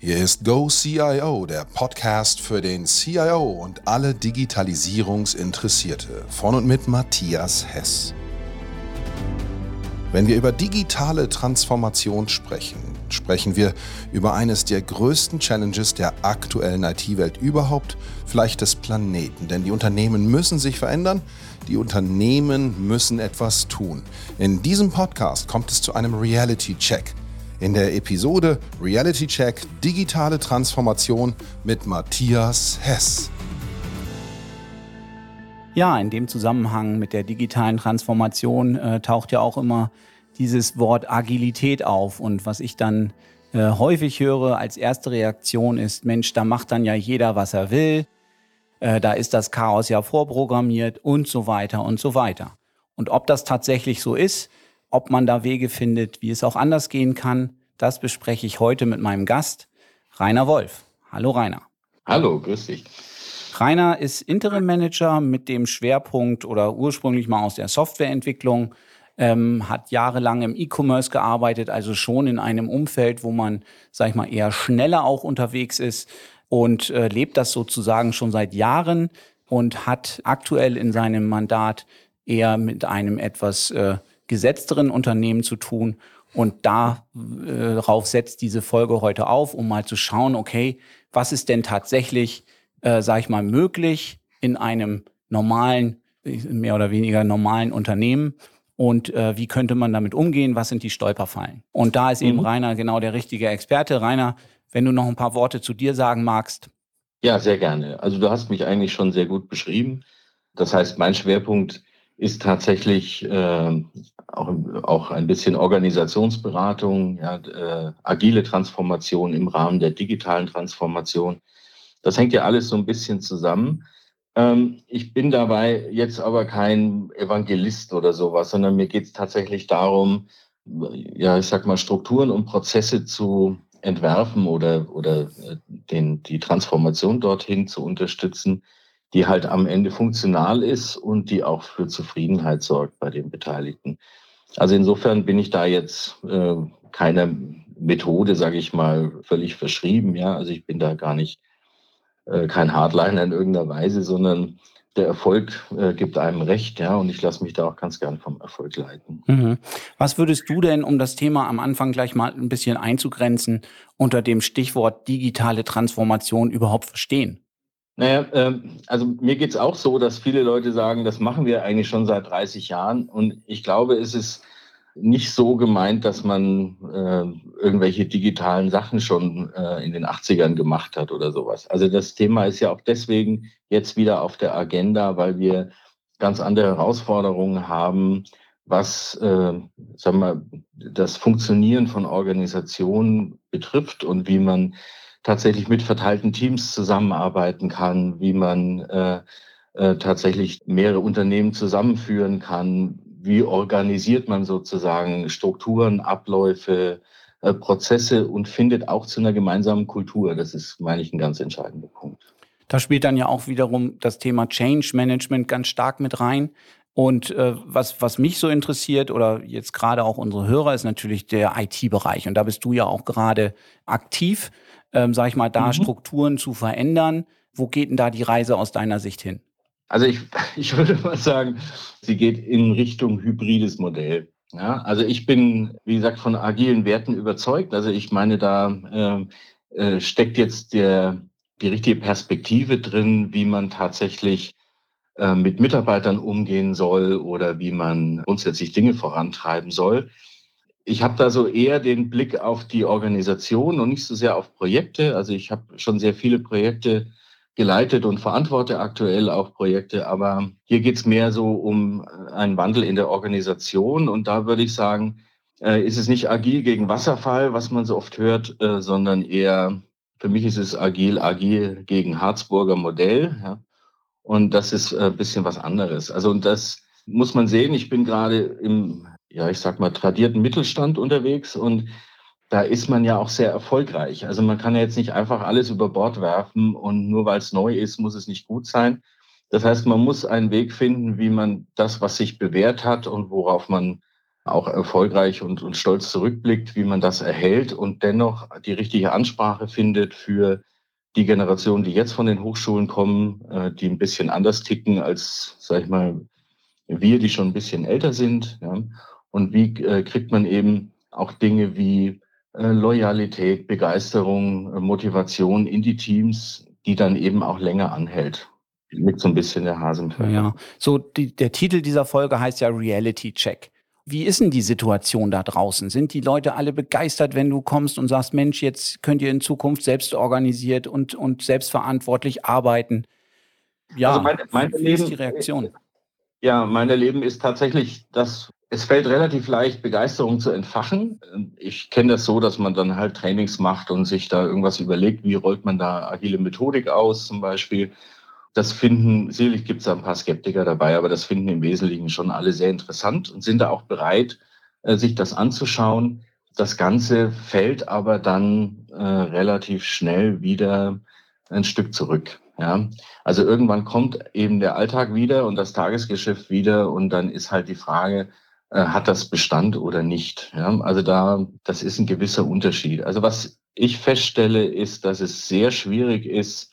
Hier ist Go CIO, der Podcast für den CIO und alle Digitalisierungsinteressierte von und mit Matthias Hess. Wenn wir über digitale Transformation sprechen, sprechen wir über eines der größten Challenges der aktuellen IT-Welt überhaupt, vielleicht des Planeten. Denn die Unternehmen müssen sich verändern, die Unternehmen müssen etwas tun. In diesem Podcast kommt es zu einem Reality-Check. In der Episode Reality Check Digitale Transformation mit Matthias Hess. Ja, in dem Zusammenhang mit der digitalen Transformation äh, taucht ja auch immer dieses Wort Agilität auf. Und was ich dann äh, häufig höre als erste Reaktion ist, Mensch, da macht dann ja jeder, was er will. Äh, da ist das Chaos ja vorprogrammiert und so weiter und so weiter. Und ob das tatsächlich so ist, ob man da Wege findet, wie es auch anders gehen kann, das bespreche ich heute mit meinem Gast, Rainer Wolf. Hallo Rainer. Hallo, grüß dich. Rainer ist Interim Manager mit dem Schwerpunkt oder ursprünglich mal aus der Softwareentwicklung, ähm, hat jahrelang im E-Commerce gearbeitet, also schon in einem Umfeld, wo man, sag ich mal, eher schneller auch unterwegs ist und äh, lebt das sozusagen schon seit Jahren und hat aktuell in seinem Mandat eher mit einem etwas äh, gesetzteren Unternehmen zu tun. Und darauf äh, setzt diese Folge heute auf, um mal zu schauen, okay, was ist denn tatsächlich äh, sage ich mal, möglich in einem normalen, mehr oder weniger normalen Unternehmen und äh, wie könnte man damit umgehen, was sind die Stolperfallen. Und da ist mhm. eben Rainer genau der richtige Experte. Rainer, wenn du noch ein paar Worte zu dir sagen magst. Ja, sehr gerne. Also du hast mich eigentlich schon sehr gut beschrieben. Das heißt, mein Schwerpunkt ist tatsächlich äh, auch, auch ein bisschen Organisationsberatung, ja, äh, agile Transformation im Rahmen der digitalen Transformation. Das hängt ja alles so ein bisschen zusammen. Ähm, ich bin dabei jetzt aber kein Evangelist oder sowas, sondern mir geht es tatsächlich darum, ja, ich sag mal, Strukturen und Prozesse zu entwerfen oder, oder äh, den, die Transformation dorthin zu unterstützen, die halt am Ende funktional ist und die auch für Zufriedenheit sorgt bei den Beteiligten. Also insofern bin ich da jetzt äh, keiner Methode, sage ich mal, völlig verschrieben. Ja, also ich bin da gar nicht äh, kein Hardliner in irgendeiner Weise, sondern der Erfolg äh, gibt einem recht, ja, und ich lasse mich da auch ganz gern vom Erfolg leiten. Mhm. Was würdest du denn, um das Thema am Anfang gleich mal ein bisschen einzugrenzen, unter dem Stichwort digitale Transformation überhaupt verstehen? Naja, äh, also mir geht es auch so, dass viele Leute sagen, das machen wir eigentlich schon seit 30 Jahren. Und ich glaube, es ist nicht so gemeint, dass man äh, irgendwelche digitalen Sachen schon äh, in den 80ern gemacht hat oder sowas. Also das Thema ist ja auch deswegen jetzt wieder auf der Agenda, weil wir ganz andere Herausforderungen haben, was äh, sagen wir, das Funktionieren von Organisationen betrifft und wie man tatsächlich mit verteilten Teams zusammenarbeiten kann, wie man äh, äh, tatsächlich mehrere Unternehmen zusammenführen kann, wie organisiert man sozusagen Strukturen, Abläufe, äh, Prozesse und findet auch zu einer gemeinsamen Kultur. Das ist, meine ich, ein ganz entscheidender Punkt. Da spielt dann ja auch wiederum das Thema Change Management ganz stark mit rein. Und äh, was, was mich so interessiert oder jetzt gerade auch unsere Hörer ist natürlich der IT-Bereich. Und da bist du ja auch gerade aktiv, ähm, sag ich mal, da mhm. Strukturen zu verändern. Wo geht denn da die Reise aus deiner Sicht hin? Also ich, ich würde mal sagen, sie geht in Richtung hybrides Modell. Ja, also ich bin, wie gesagt, von agilen Werten überzeugt. Also ich meine, da äh, äh, steckt jetzt der, die richtige Perspektive drin, wie man tatsächlich äh, mit Mitarbeitern umgehen soll oder wie man grundsätzlich Dinge vorantreiben soll. Ich habe da so eher den Blick auf die Organisation und nicht so sehr auf Projekte. Also ich habe schon sehr viele Projekte geleitet und verantworte aktuell auch Projekte, aber hier geht es mehr so um einen Wandel in der Organisation und da würde ich sagen, äh, ist es nicht agil gegen Wasserfall, was man so oft hört, äh, sondern eher, für mich ist es agil, agil gegen Harzburger Modell. Ja? Und das ist ein äh, bisschen was anderes. Also und das muss man sehen. Ich bin gerade im, ja, ich sag mal, tradierten Mittelstand unterwegs und da ist man ja auch sehr erfolgreich. Also man kann ja jetzt nicht einfach alles über Bord werfen und nur weil es neu ist, muss es nicht gut sein. Das heißt, man muss einen Weg finden, wie man das, was sich bewährt hat und worauf man auch erfolgreich und, und stolz zurückblickt, wie man das erhält und dennoch die richtige Ansprache findet für die Generation, die jetzt von den Hochschulen kommen, äh, die ein bisschen anders ticken als, sag ich mal, wir, die schon ein bisschen älter sind. Ja? Und wie äh, kriegt man eben auch Dinge wie äh, Loyalität, Begeisterung, äh, Motivation in die Teams, die dann eben auch länger anhält. Mit so ein bisschen der Hasenpfeffer. Ja, so die, der Titel dieser Folge heißt ja Reality Check. Wie ist denn die Situation da draußen? Sind die Leute alle begeistert, wenn du kommst und sagst, Mensch, jetzt könnt ihr in Zukunft selbst organisiert und, und selbstverantwortlich arbeiten? Ja, also meine, meine wie Leben, ist die Reaktion? Ja, mein Erleben ist tatsächlich, dass es fällt relativ leicht, Begeisterung zu entfachen. Ich kenne das so, dass man dann halt Trainings macht und sich da irgendwas überlegt, wie rollt man da agile Methodik aus zum Beispiel. Das finden, sicherlich gibt es da ein paar Skeptiker dabei, aber das finden im Wesentlichen schon alle sehr interessant und sind da auch bereit, äh, sich das anzuschauen. Das Ganze fällt aber dann äh, relativ schnell wieder ein Stück zurück. Ja, also irgendwann kommt eben der Alltag wieder und das Tagesgeschäft wieder und dann ist halt die Frage, äh, hat das Bestand oder nicht? Ja, also da, das ist ein gewisser Unterschied. Also was ich feststelle, ist, dass es sehr schwierig ist,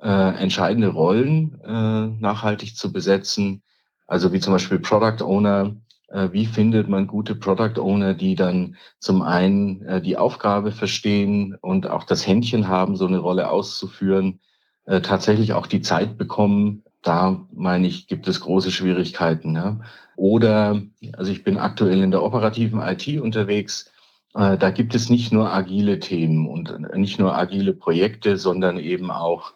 äh, entscheidende Rollen äh, nachhaltig zu besetzen. Also wie zum Beispiel Product Owner. Äh, wie findet man gute Product Owner, die dann zum einen äh, die Aufgabe verstehen und auch das Händchen haben, so eine Rolle auszuführen, äh, tatsächlich auch die Zeit bekommen. Da meine ich, gibt es große Schwierigkeiten. Ja. Oder, also ich bin aktuell in der operativen IT unterwegs. Äh, da gibt es nicht nur agile Themen und nicht nur agile Projekte, sondern eben auch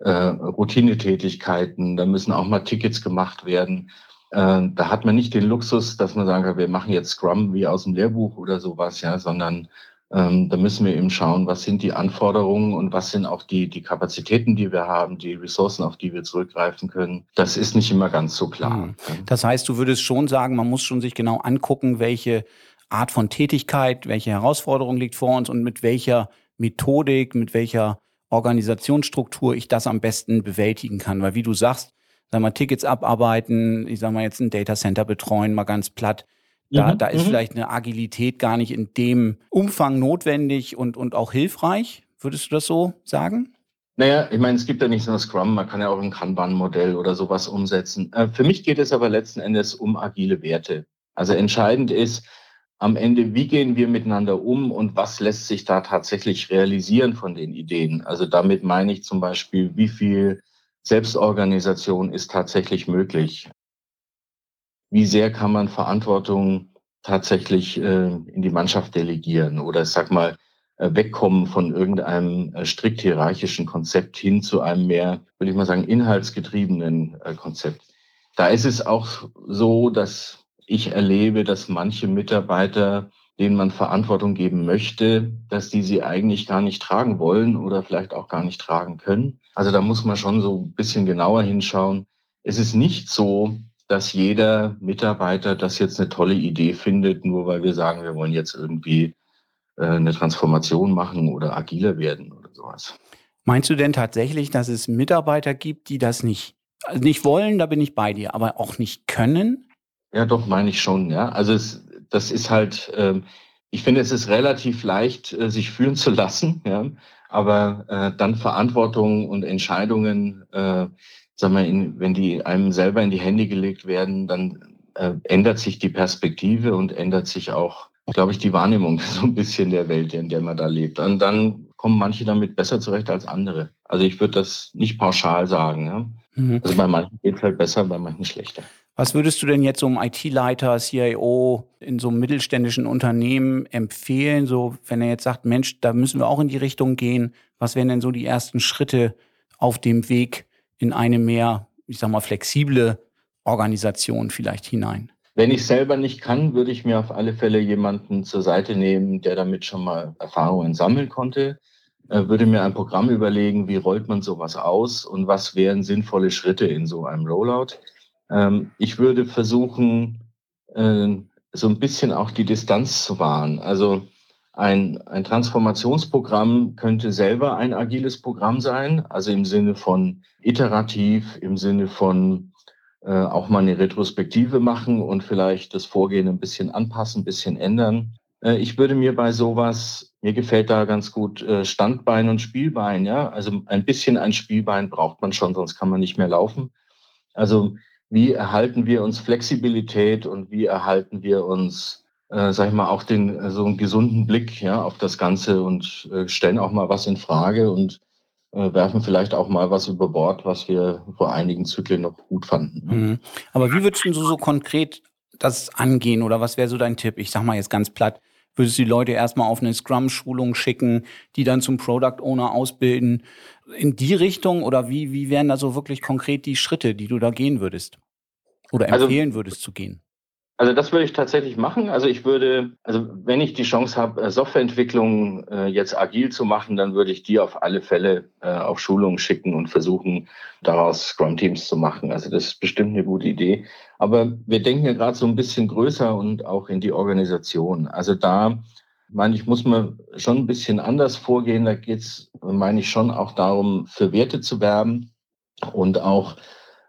äh, Routinetätigkeiten, da müssen auch mal Tickets gemacht werden. Äh, da hat man nicht den Luxus, dass man sagen kann, wir machen jetzt Scrum wie aus dem Lehrbuch oder sowas, ja, sondern ähm, da müssen wir eben schauen, was sind die Anforderungen und was sind auch die, die Kapazitäten, die wir haben, die Ressourcen, auf die wir zurückgreifen können. Das ist nicht immer ganz so klar. Mhm. Das heißt, du würdest schon sagen, man muss schon sich genau angucken, welche Art von Tätigkeit, welche Herausforderung liegt vor uns und mit welcher Methodik, mit welcher Organisationsstruktur ich das am besten bewältigen kann. Weil wie du sagst, sag mal, Tickets abarbeiten, ich sag mal jetzt ein Datacenter betreuen, mal ganz platt. Da, mhm, da ist mhm. vielleicht eine Agilität gar nicht in dem Umfang notwendig und, und auch hilfreich. Würdest du das so sagen? Naja, ich meine, es gibt ja nicht nur Scrum, man kann ja auch ein Kanban-Modell oder sowas umsetzen. Äh, für mich geht es aber letzten Endes um agile Werte. Also entscheidend ist, am Ende, wie gehen wir miteinander um und was lässt sich da tatsächlich realisieren von den Ideen? Also damit meine ich zum Beispiel, wie viel Selbstorganisation ist tatsächlich möglich? Wie sehr kann man Verantwortung tatsächlich äh, in die Mannschaft delegieren oder sag mal, äh, wegkommen von irgendeinem äh, strikt hierarchischen Konzept hin zu einem mehr, würde ich mal sagen, inhaltsgetriebenen äh, Konzept. Da ist es auch so, dass ich erlebe, dass manche Mitarbeiter, denen man Verantwortung geben möchte, dass die sie eigentlich gar nicht tragen wollen oder vielleicht auch gar nicht tragen können. Also da muss man schon so ein bisschen genauer hinschauen. Es ist nicht so, dass jeder Mitarbeiter das jetzt eine tolle Idee findet, nur weil wir sagen, wir wollen jetzt irgendwie äh, eine Transformation machen oder agiler werden oder sowas. Meinst du denn tatsächlich, dass es Mitarbeiter gibt, die das nicht, also nicht wollen, da bin ich bei dir, aber auch nicht können? Ja, doch, meine ich schon, ja. Also es, das ist halt, ähm, ich finde, es ist relativ leicht, äh, sich führen zu lassen, ja. Aber äh, dann Verantwortung und Entscheidungen, äh, sagen wir, in, wenn die einem selber in die Hände gelegt werden, dann äh, ändert sich die Perspektive und ändert sich auch, glaube ich, die Wahrnehmung so ein bisschen der Welt, in der man da lebt. Und dann kommen manche damit besser zurecht als andere. Also ich würde das nicht pauschal sagen. Ja? Mhm. Also bei manchen geht es halt besser, bei manchen schlechter. Was würdest du denn jetzt so einem IT-Leiter, CIO in so einem mittelständischen Unternehmen empfehlen? So, wenn er jetzt sagt, Mensch, da müssen wir auch in die Richtung gehen. Was wären denn so die ersten Schritte auf dem Weg in eine mehr, ich sag mal, flexible Organisation vielleicht hinein? Wenn ich selber nicht kann, würde ich mir auf alle Fälle jemanden zur Seite nehmen, der damit schon mal Erfahrungen sammeln konnte. Äh, würde mir ein Programm überlegen, wie rollt man sowas aus und was wären sinnvolle Schritte in so einem Rollout. Ähm, ich würde versuchen, äh, so ein bisschen auch die Distanz zu wahren. Also ein, ein Transformationsprogramm könnte selber ein agiles Programm sein, also im Sinne von iterativ, im Sinne von äh, auch mal eine Retrospektive machen und vielleicht das Vorgehen ein bisschen anpassen, ein bisschen ändern. Äh, ich würde mir bei sowas, mir gefällt da ganz gut äh, Standbein und Spielbein, ja. Also ein bisschen ein Spielbein braucht man schon, sonst kann man nicht mehr laufen. Also wie erhalten wir uns Flexibilität und wie erhalten wir uns, äh, sag ich mal, auch den äh, so einen gesunden Blick ja, auf das Ganze und äh, stellen auch mal was in Frage und äh, werfen vielleicht auch mal was über Bord, was wir vor einigen Zyklen noch gut fanden. Mhm. Aber wie würdest du so konkret das angehen oder was wäre so dein Tipp? Ich sag mal jetzt ganz platt, würdest du die Leute erstmal auf eine Scrum-Schulung schicken, die dann zum Product Owner ausbilden? In die Richtung oder wie, wie wären da so wirklich konkret die Schritte, die du da gehen würdest? Oder also empfehlen also, würdest zu gehen? Also das würde ich tatsächlich machen. Also ich würde, also wenn ich die Chance habe, äh, Softwareentwicklung äh, jetzt agil zu machen, dann würde ich die auf alle Fälle äh, auf Schulungen schicken und versuchen, daraus Scrum-Teams zu machen. Also das ist bestimmt eine gute Idee. Aber wir denken ja gerade so ein bisschen größer und auch in die Organisation. Also da meine ich, muss man schon ein bisschen anders vorgehen. Da geht es, meine ich, schon auch darum, für Werte zu werben und auch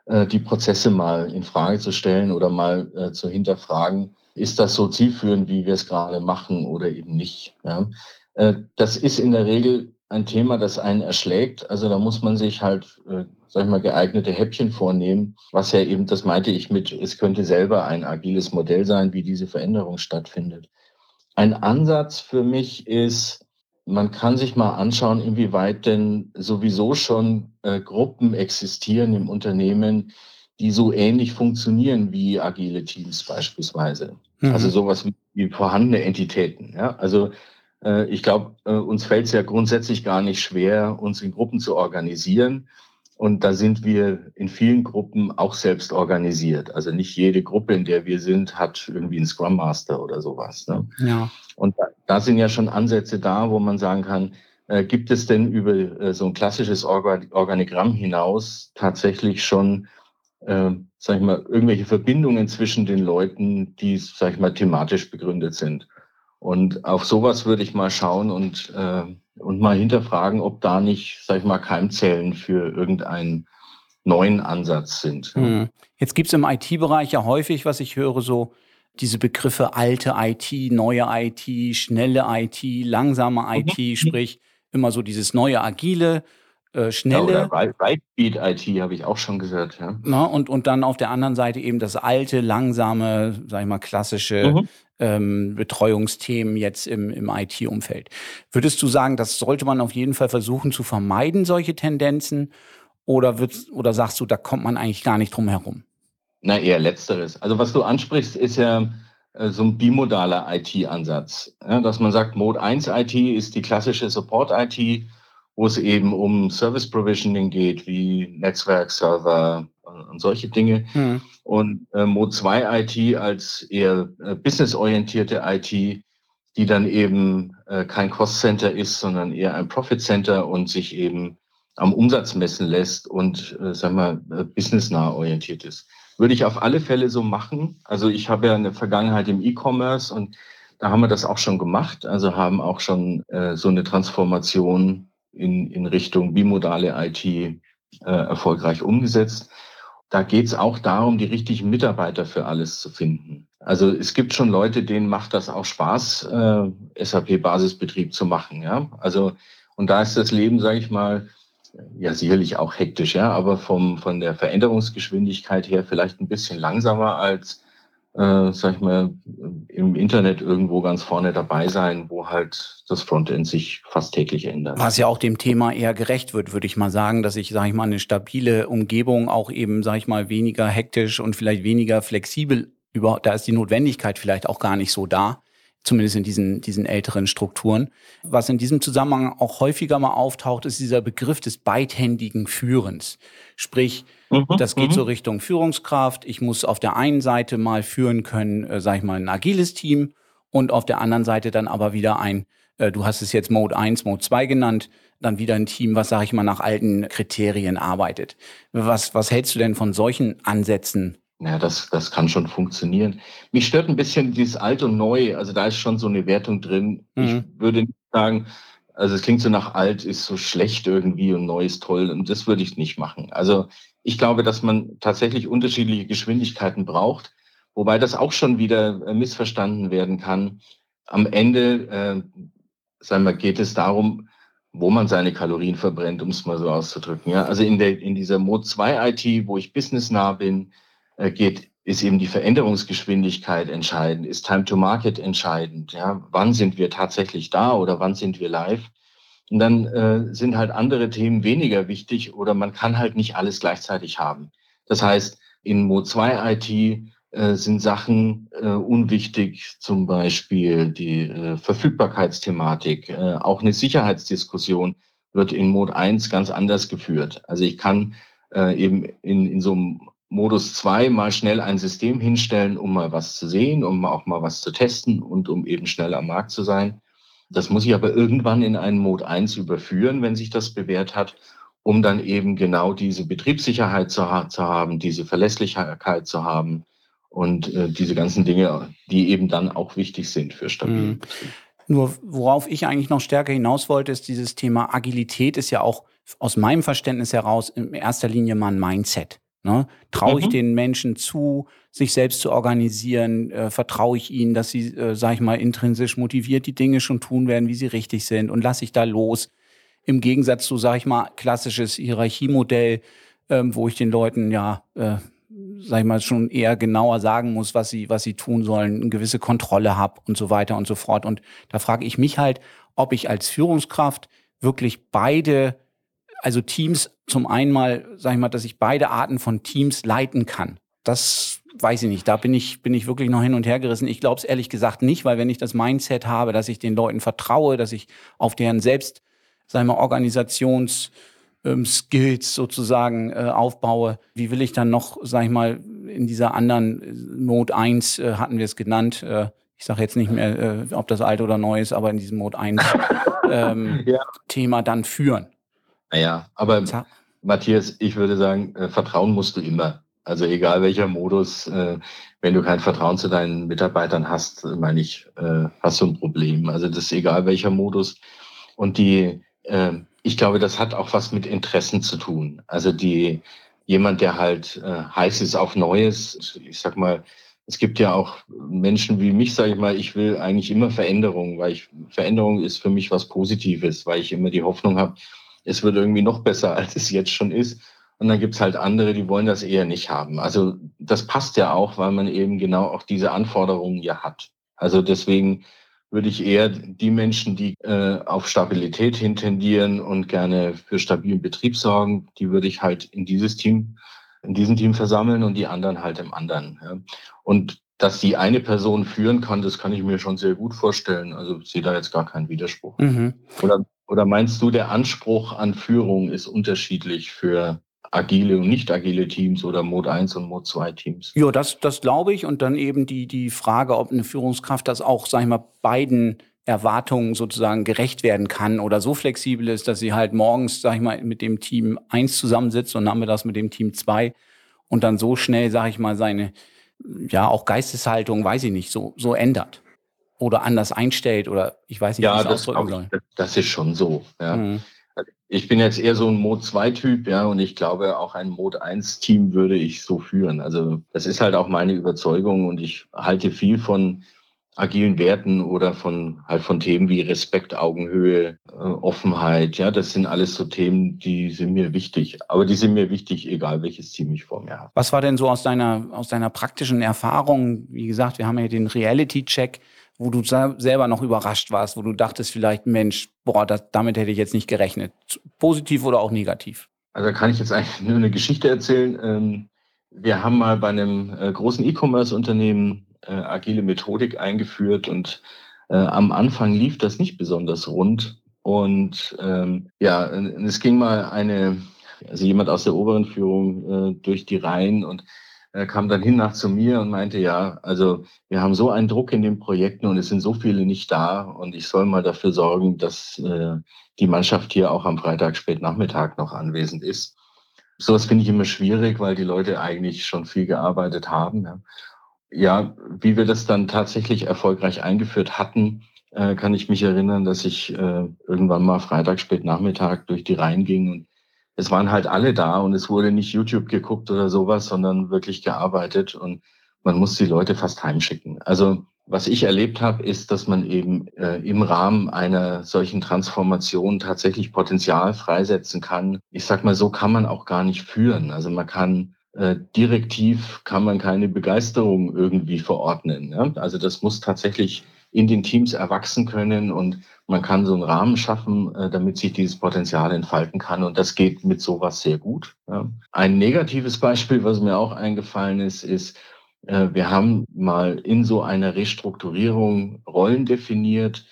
die Prozesse mal in Frage zu stellen oder mal äh, zu hinterfragen, ist das so zielführend, wie wir es gerade machen oder eben nicht. Ja? Äh, das ist in der Regel ein Thema, das einen erschlägt. Also da muss man sich halt, äh, sag ich mal, geeignete Häppchen vornehmen, was ja eben, das meinte ich mit, es könnte selber ein agiles Modell sein, wie diese Veränderung stattfindet. Ein Ansatz für mich ist, man kann sich mal anschauen, inwieweit denn sowieso schon äh, Gruppen existieren im Unternehmen, die so ähnlich funktionieren wie agile Teams beispielsweise. Mhm. Also sowas wie, wie, vorhandene Entitäten. Ja? Also äh, ich glaube, äh, uns fällt es ja grundsätzlich gar nicht schwer, uns in Gruppen zu organisieren. Und da sind wir in vielen Gruppen auch selbst organisiert. Also nicht jede Gruppe, in der wir sind, hat irgendwie einen Scrum Master oder sowas. Ne? Ja. Und da, da, sind ja schon Ansätze da, wo man sagen kann, äh, gibt es denn über äh, so ein klassisches Organ Organigramm hinaus tatsächlich schon, äh, sag ich mal, irgendwelche Verbindungen zwischen den Leuten, die, sag ich mal, thematisch begründet sind? Und auf sowas würde ich mal schauen und äh, und mal hinterfragen, ob da nicht, sag ich mal, Keimzellen für irgendeinen neuen Ansatz sind. Hm. Jetzt gibt es im IT-Bereich ja häufig, was ich höre, so diese Begriffe alte IT, neue IT, schnelle IT, langsame IT, mhm. sprich immer so dieses neue agile, äh, schnelle. Ja, oder Lightbeat IT habe ich auch schon gehört. Ja. Na, und, und dann auf der anderen Seite eben das alte, langsame, sag ich mal, klassische mhm ähm, Betreuungsthemen jetzt im, im IT-Umfeld. Würdest du sagen, das sollte man auf jeden Fall versuchen zu vermeiden, solche Tendenzen? Oder, würdest, oder sagst du, da kommt man eigentlich gar nicht drum herum? Na, eher letzteres. Also was du ansprichst, ist ja äh, so ein bimodaler IT-Ansatz. Ja, dass man sagt, Mode 1 IT ist die klassische Support-IT, wo es eben um Service Provisioning geht, wie Netzwerk, Server, und solche Dinge. Mhm. Und äh, Mode 2 IT als eher äh, businessorientierte IT, die dann eben äh, kein Cost Center ist, sondern eher ein Profit Center und sich eben am Umsatz messen lässt und, äh, sagen wir, äh, businessnah orientiert ist. Würde ich auf alle Fälle so machen. Also ich habe ja eine Vergangenheit im E-Commerce und da haben wir das auch schon gemacht. Also haben auch schon äh, so eine Transformation in, in Richtung bimodale IT äh, erfolgreich umgesetzt da geht es auch darum, die richtigen Mitarbeiter für alles zu finden. Also es gibt schon Leute, denen macht das auch Spaß, äh, SAP-Basisbetrieb zu machen. Ja, also und da ist das Leben, sage ich mal, ja sicherlich auch hektisch, ja, aber vom von der Veränderungsgeschwindigkeit her vielleicht ein bisschen langsamer als äh, sag ich mal, im Internet irgendwo ganz vorne dabei sein, wo halt das Frontend sich fast täglich ändert. Was ja auch dem Thema eher gerecht wird, würde ich mal sagen, dass ich, sage ich mal, eine stabile Umgebung auch eben, sage ich mal, weniger hektisch und vielleicht weniger flexibel über, da ist die Notwendigkeit vielleicht auch gar nicht so da zumindest in diesen, diesen älteren Strukturen. Was in diesem Zusammenhang auch häufiger mal auftaucht, ist dieser Begriff des beidhändigen Führens. Sprich, mhm, das geht mhm. so Richtung Führungskraft. Ich muss auf der einen Seite mal führen können, äh, sag ich mal, ein agiles Team und auf der anderen Seite dann aber wieder ein, äh, du hast es jetzt Mode 1, Mode 2 genannt, dann wieder ein Team, was, sag ich mal, nach alten Kriterien arbeitet. Was, was hältst du denn von solchen Ansätzen ja, das, das kann schon funktionieren. Mich stört ein bisschen dieses Alt und Neu. Also da ist schon so eine Wertung drin. Mhm. Ich würde nicht sagen, Also es klingt so nach alt ist so schlecht irgendwie und neu ist toll und das würde ich nicht machen. Also ich glaube, dass man tatsächlich unterschiedliche Geschwindigkeiten braucht, wobei das auch schon wieder äh, missverstanden werden kann. Am Ende, äh, sagen wir, geht es darum, wo man seine Kalorien verbrennt, um es mal so auszudrücken. Ja? Also in, der, in dieser Mode 2 IT, wo ich businessnah bin, äh, geht ist eben die Veränderungsgeschwindigkeit entscheidend, ist Time to Market entscheidend. Ja, wann sind wir tatsächlich da oder wann sind wir live? Und dann äh, sind halt andere Themen weniger wichtig oder man kann halt nicht alles gleichzeitig haben. Das heißt, in Mo 2 IT äh, sind Sachen äh, unwichtig, zum Beispiel die äh, Verfügbarkeitsthematik, äh, auch eine Sicherheitsdiskussion wird in Mode 1 ganz anders geführt. Also ich kann äh, eben in, in so einem Modus 2 mal schnell ein System hinstellen, um mal was zu sehen, um auch mal was zu testen und um eben schnell am Markt zu sein. Das muss ich aber irgendwann in einen Mode 1 überführen, wenn sich das bewährt hat, um dann eben genau diese Betriebssicherheit zu, zu haben, diese Verlässlichkeit zu haben und äh, diese ganzen Dinge, die eben dann auch wichtig sind für stabilen mhm. Nur worauf ich eigentlich noch stärker hinaus wollte, ist dieses Thema Agilität ist ja auch aus meinem Verständnis heraus in erster Linie mal ein Mindset. Ne? Traue ich mhm. den Menschen zu, sich selbst zu organisieren? Äh, vertraue ich ihnen, dass sie, äh, sag ich mal, intrinsisch motiviert die Dinge schon tun werden, wie sie richtig sind? Und lasse ich da los? Im Gegensatz zu, sag ich mal, klassisches Hierarchiemodell, ähm, wo ich den Leuten ja, äh, sag ich mal, schon eher genauer sagen muss, was sie, was sie tun sollen, eine gewisse Kontrolle habe und so weiter und so fort. Und da frage ich mich halt, ob ich als Führungskraft wirklich beide also Teams zum einen mal, sag ich mal, dass ich beide Arten von Teams leiten kann. Das weiß ich nicht. Da bin ich, bin ich wirklich noch hin und her gerissen. Ich glaube es ehrlich gesagt nicht, weil wenn ich das Mindset habe, dass ich den Leuten vertraue, dass ich auf deren selbst, sagen wir, Organisations, ähm, Skills sozusagen äh, aufbaue. Wie will ich dann noch, sag ich mal, in dieser anderen äh, Mode 1 äh, hatten wir es genannt, äh, ich sage jetzt nicht mehr, äh, ob das alt oder neu ist, aber in diesem Mode 1 ähm, ja. Thema dann führen. Naja, aber ja. Matthias, ich würde sagen, äh, Vertrauen musst du immer. Also egal welcher Modus, äh, wenn du kein Vertrauen zu deinen Mitarbeitern hast, äh, meine ich, äh, hast du ein Problem. Also das ist egal welcher Modus. Und die, äh, ich glaube, das hat auch was mit Interessen zu tun. Also die, jemand, der halt äh, heiß ist auf Neues, ich sag mal, es gibt ja auch Menschen wie mich, sage ich mal, ich will eigentlich immer Veränderung, weil ich Veränderung ist für mich was Positives, weil ich immer die Hoffnung habe, es wird irgendwie noch besser, als es jetzt schon ist. Und dann gibt's halt andere, die wollen das eher nicht haben. Also das passt ja auch, weil man eben genau auch diese Anforderungen ja hat. Also deswegen würde ich eher die Menschen, die äh, auf Stabilität hintendieren und gerne für stabilen Betrieb sorgen, die würde ich halt in dieses Team, in diesem Team versammeln und die anderen halt im anderen. Ja. Und dass die eine Person führen kann, das kann ich mir schon sehr gut vorstellen. Also ich sehe da jetzt gar keinen Widerspruch. Mhm. Oder oder meinst du, der Anspruch an Führung ist unterschiedlich für agile und nicht agile Teams oder Mode 1 und Mode 2 Teams? Ja, das, das glaube ich. Und dann eben die, die Frage, ob eine Führungskraft das auch, sag ich mal, beiden Erwartungen sozusagen gerecht werden kann oder so flexibel ist, dass sie halt morgens, sag ich mal, mit dem Team 1 zusammensitzt und nachmittags mit dem Team 2 und dann so schnell, sag ich mal, seine, ja, auch Geisteshaltung, weiß ich nicht, so, so ändert oder anders einstellt oder ich weiß nicht, ja, wie ich das ausdrücken soll. Das ist schon so. Ja. Mhm. Ich bin jetzt eher so ein Mode 2-Typ, ja, und ich glaube, auch ein Mode 1-Team würde ich so führen. Also das ist halt auch meine Überzeugung und ich halte viel von agilen Werten oder von halt von Themen wie Respekt, Augenhöhe, äh, Offenheit. Ja, das sind alles so Themen, die sind mir wichtig. Aber die sind mir wichtig, egal welches Team ich vor mir habe. Was war denn so aus deiner aus deiner praktischen Erfahrung? Wie gesagt, wir haben ja den Reality-Check wo du selber noch überrascht warst, wo du dachtest vielleicht, Mensch, boah, das, damit hätte ich jetzt nicht gerechnet. Positiv oder auch negativ? Also da kann ich jetzt eigentlich nur eine Geschichte erzählen. Ähm, wir haben mal bei einem äh, großen E-Commerce-Unternehmen äh, agile Methodik eingeführt und äh, am Anfang lief das nicht besonders rund. Und ähm, ja, es ging mal eine, also jemand aus der oberen Führung durch die Reihen und er kam dann hin nach zu mir und meinte, ja, also wir haben so einen Druck in den Projekten und es sind so viele nicht da und ich soll mal dafür sorgen, dass äh, die Mannschaft hier auch am Freitag spät Nachmittag noch anwesend ist. Sowas finde ich immer schwierig, weil die Leute eigentlich schon viel gearbeitet haben. Ja. ja, wie wir das dann tatsächlich erfolgreich eingeführt hatten, äh, kann ich mich erinnern, dass ich äh, irgendwann mal Freitag spät Nachmittag durch die Reihen ging und es waren halt alle da und es wurde nicht YouTube geguckt oder sowas, sondern wirklich gearbeitet und man muss die Leute fast heimschicken. Also was ich erlebt habe, ist, dass man eben äh, im Rahmen einer solchen Transformation tatsächlich Potenzial freisetzen kann. Ich sag mal, so kann man auch gar nicht führen. Also man kann äh, direktiv kann man keine Begeisterung irgendwie verordnen. Ja? Also das muss tatsächlich in den Teams erwachsen können und man kann so einen Rahmen schaffen, äh, damit sich dieses Potenzial entfalten kann. Und das geht mit sowas sehr gut. Ein negatives Beispiel, was mir auch eingefallen ist, ist, äh, wir haben mal in so einer Restrukturierung Rollen definiert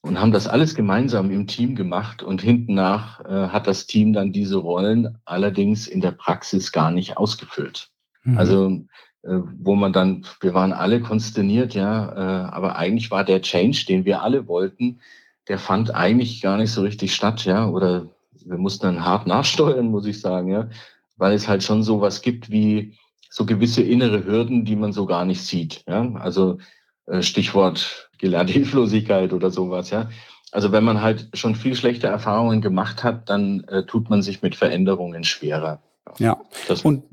und haben das alles gemeinsam im Team gemacht. Und hinten nach äh, hat das Team dann diese Rollen allerdings in der Praxis gar nicht ausgefüllt. Mhm. Also wo man dann, wir waren alle konsterniert, ja, äh, aber eigentlich war der Change, den wir alle wollten, der fand eigentlich gar nicht so richtig statt, ja, oder wir mussten dann hart nachsteuern, muss ich sagen, ja, weil es halt schon sowas gibt wie so gewisse innere Hürden, die man so gar nicht sieht, ja, also äh, Stichwort gelernte Hilflosigkeit oder sowas, ja. Also wenn man halt schon viel schlechte Erfahrungen gemacht hat, dann äh, tut man sich mit Veränderungen schwerer. Ja. Das und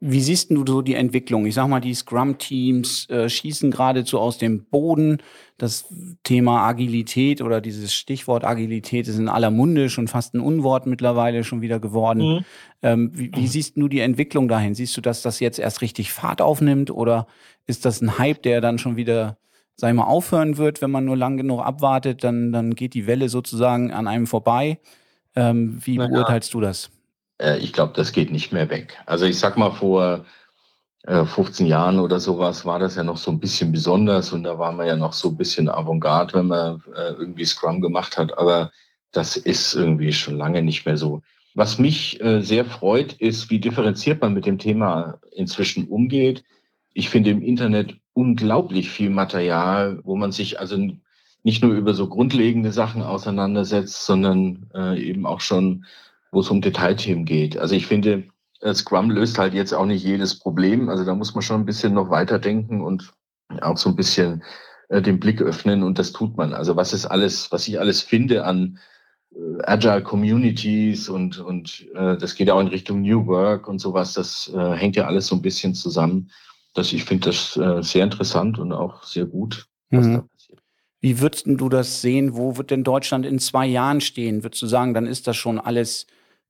wie siehst du so die Entwicklung? Ich sag mal, die Scrum-Teams äh, schießen geradezu aus dem Boden. Das Thema Agilität oder dieses Stichwort Agilität ist in aller Munde schon fast ein Unwort mittlerweile schon wieder geworden. Mhm. Ähm, wie, wie siehst du die Entwicklung dahin? Siehst du, dass das jetzt erst richtig Fahrt aufnimmt oder ist das ein Hype, der dann schon wieder sag ich mal, aufhören wird, wenn man nur lang genug abwartet, dann, dann geht die Welle sozusagen an einem vorbei. Ähm, wie naja. beurteilst du das? Äh, ich glaube, das geht nicht mehr weg. Also ich sag mal, vor äh, 15 Jahren oder sowas war das ja noch so ein bisschen besonders und da war man ja noch so ein bisschen Avantgarde, wenn man äh, irgendwie Scrum gemacht hat. Aber das ist irgendwie schon lange nicht mehr so. Was mich äh, sehr freut, ist, wie differenziert man mit dem Thema inzwischen umgeht. Ich finde im Internet unglaublich viel Material, wo man sich also nicht nur über so grundlegende Sachen auseinandersetzt, sondern äh, eben auch schon wo es um Detailthemen geht. Also ich finde, äh, Scrum löst halt jetzt auch nicht jedes Problem. Also da muss man schon ein bisschen noch weiterdenken und auch so ein bisschen äh, den Blick öffnen und das tut man. Also was ist alles, was ich alles finde an äh, Agile Communities und, und äh, das geht auch in Richtung New Work und sowas, das äh, hängt ja alles so ein bisschen zusammen. Das, ich finde das äh, sehr interessant und auch sehr gut, was mhm. da Wie würdest du das sehen? Wo wird denn Deutschland in zwei Jahren stehen? Würdest du sagen, dann ist das schon alles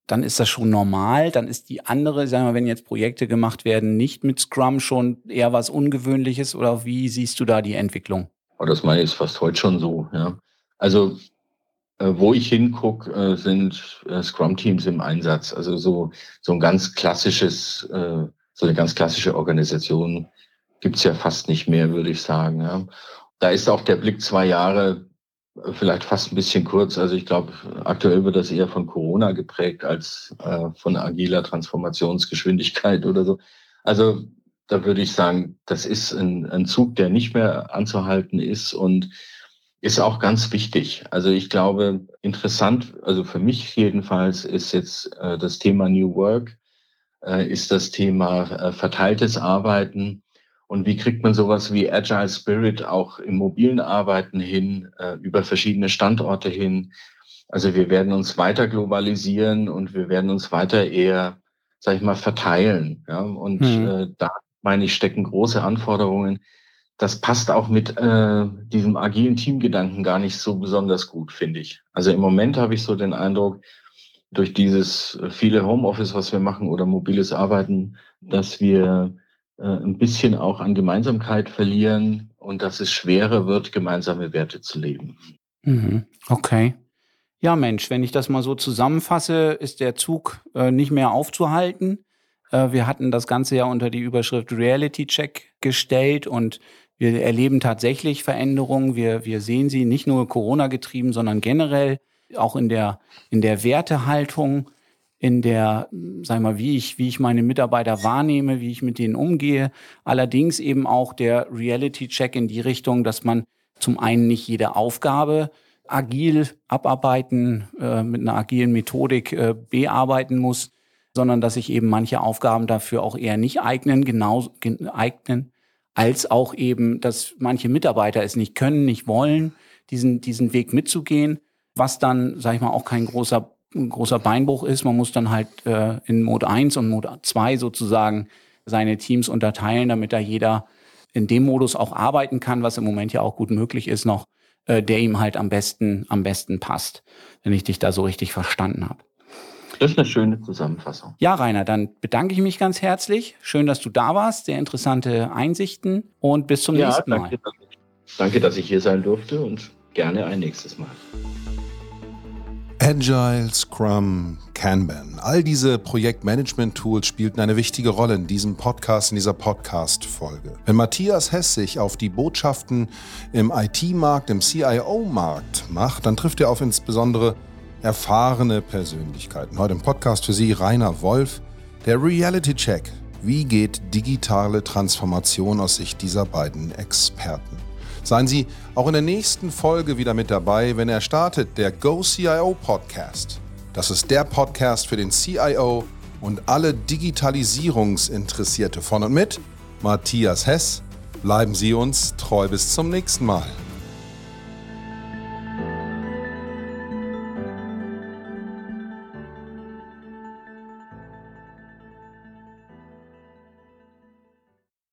dann ist das schon normal. Dann ist die andere, sagen wir, wenn jetzt Projekte gemacht werden, nicht mit Scrum schon eher was Ungewöhnliches oder wie siehst du da die Entwicklung? Oh, das meine ich fast heute schon so, ja. Also, äh, wo ich hingucke, äh, sind äh, Scrum-Teams im Einsatz. Also so, so ein ganz klassisches, äh, so eine ganz klassische Organisation gibt's ja fast nicht mehr, würde ich sagen. Ja. Da ist auch der Blick zwei Jahre vielleicht fast ein bisschen kurz. Also ich glaube, aktuell wird das eher von Corona geprägt als äh, von agiler Transformationsgeschwindigkeit oder so. Also da würde ich sagen, das ist ein, ein Zug, der nicht mehr anzuhalten ist und ist auch ganz wichtig. Also ich glaube, interessant, also für mich jedenfalls, ist jetzt äh, das Thema New Work, äh, ist das Thema äh, verteiltes Arbeiten und wie kriegt man sowas wie Agile Spirit auch im mobilen Arbeiten hin, äh, über verschiedene Standorte hin? Also wir werden uns weiter globalisieren und wir werden uns weiter eher, sag ich mal, verteilen. Ja? Und mhm. äh, da meine ich, stecken große Anforderungen. Das passt auch mit äh, diesem agilen Teamgedanken gar nicht so besonders gut, finde ich. Also im Moment habe ich so den Eindruck, durch dieses viele Homeoffice, was wir machen oder mobiles Arbeiten, dass wir äh, ein bisschen auch an Gemeinsamkeit verlieren und dass es schwerer wird, gemeinsame Werte zu leben. Mhm. Okay. Ja, Mensch, wenn ich das mal so zusammenfasse, ist der Zug äh, nicht mehr aufzuhalten. Äh, wir hatten das Ganze ja unter die Überschrift Reality Check gestellt und wir erleben tatsächlich Veränderungen. Wir, wir sehen sie nicht nur Corona getrieben, sondern generell auch in der, in der Wertehaltung in der, sag mal, wie ich, wie ich meine Mitarbeiter wahrnehme, wie ich mit denen umgehe. Allerdings eben auch der Reality-Check in die Richtung, dass man zum einen nicht jede Aufgabe agil abarbeiten, äh, mit einer agilen Methodik äh, bearbeiten muss, sondern dass sich eben manche Aufgaben dafür auch eher nicht eignen, genau eignen, als auch eben, dass manche Mitarbeiter es nicht können, nicht wollen, diesen, diesen Weg mitzugehen, was dann, sag ich mal, auch kein großer, großer Beinbruch ist. Man muss dann halt äh, in Mode 1 und Mode 2 sozusagen seine Teams unterteilen, damit da jeder in dem Modus auch arbeiten kann, was im Moment ja auch gut möglich ist noch, äh, der ihm halt am besten, am besten passt, wenn ich dich da so richtig verstanden habe. Das ist eine schöne Zusammenfassung. Ja, Rainer, dann bedanke ich mich ganz herzlich. Schön, dass du da warst. Sehr interessante Einsichten und bis zum ja, nächsten Mal. Danke, danke, dass ich hier sein durfte und gerne ein nächstes Mal. Agile, Scrum, Kanban. All diese Projektmanagement-Tools spielten eine wichtige Rolle in diesem Podcast, in dieser Podcast-Folge. Wenn Matthias Hess sich auf die Botschaften im IT-Markt, im CIO-Markt macht, dann trifft er auf insbesondere erfahrene Persönlichkeiten. Heute im Podcast für Sie Rainer Wolf, der Reality Check. Wie geht digitale Transformation aus Sicht dieser beiden Experten? Seien Sie auch in der nächsten Folge wieder mit dabei, wenn er startet, der Go CIO Podcast. Das ist der Podcast für den CIO und alle Digitalisierungsinteressierte von und mit Matthias Hess. Bleiben Sie uns treu bis zum nächsten Mal.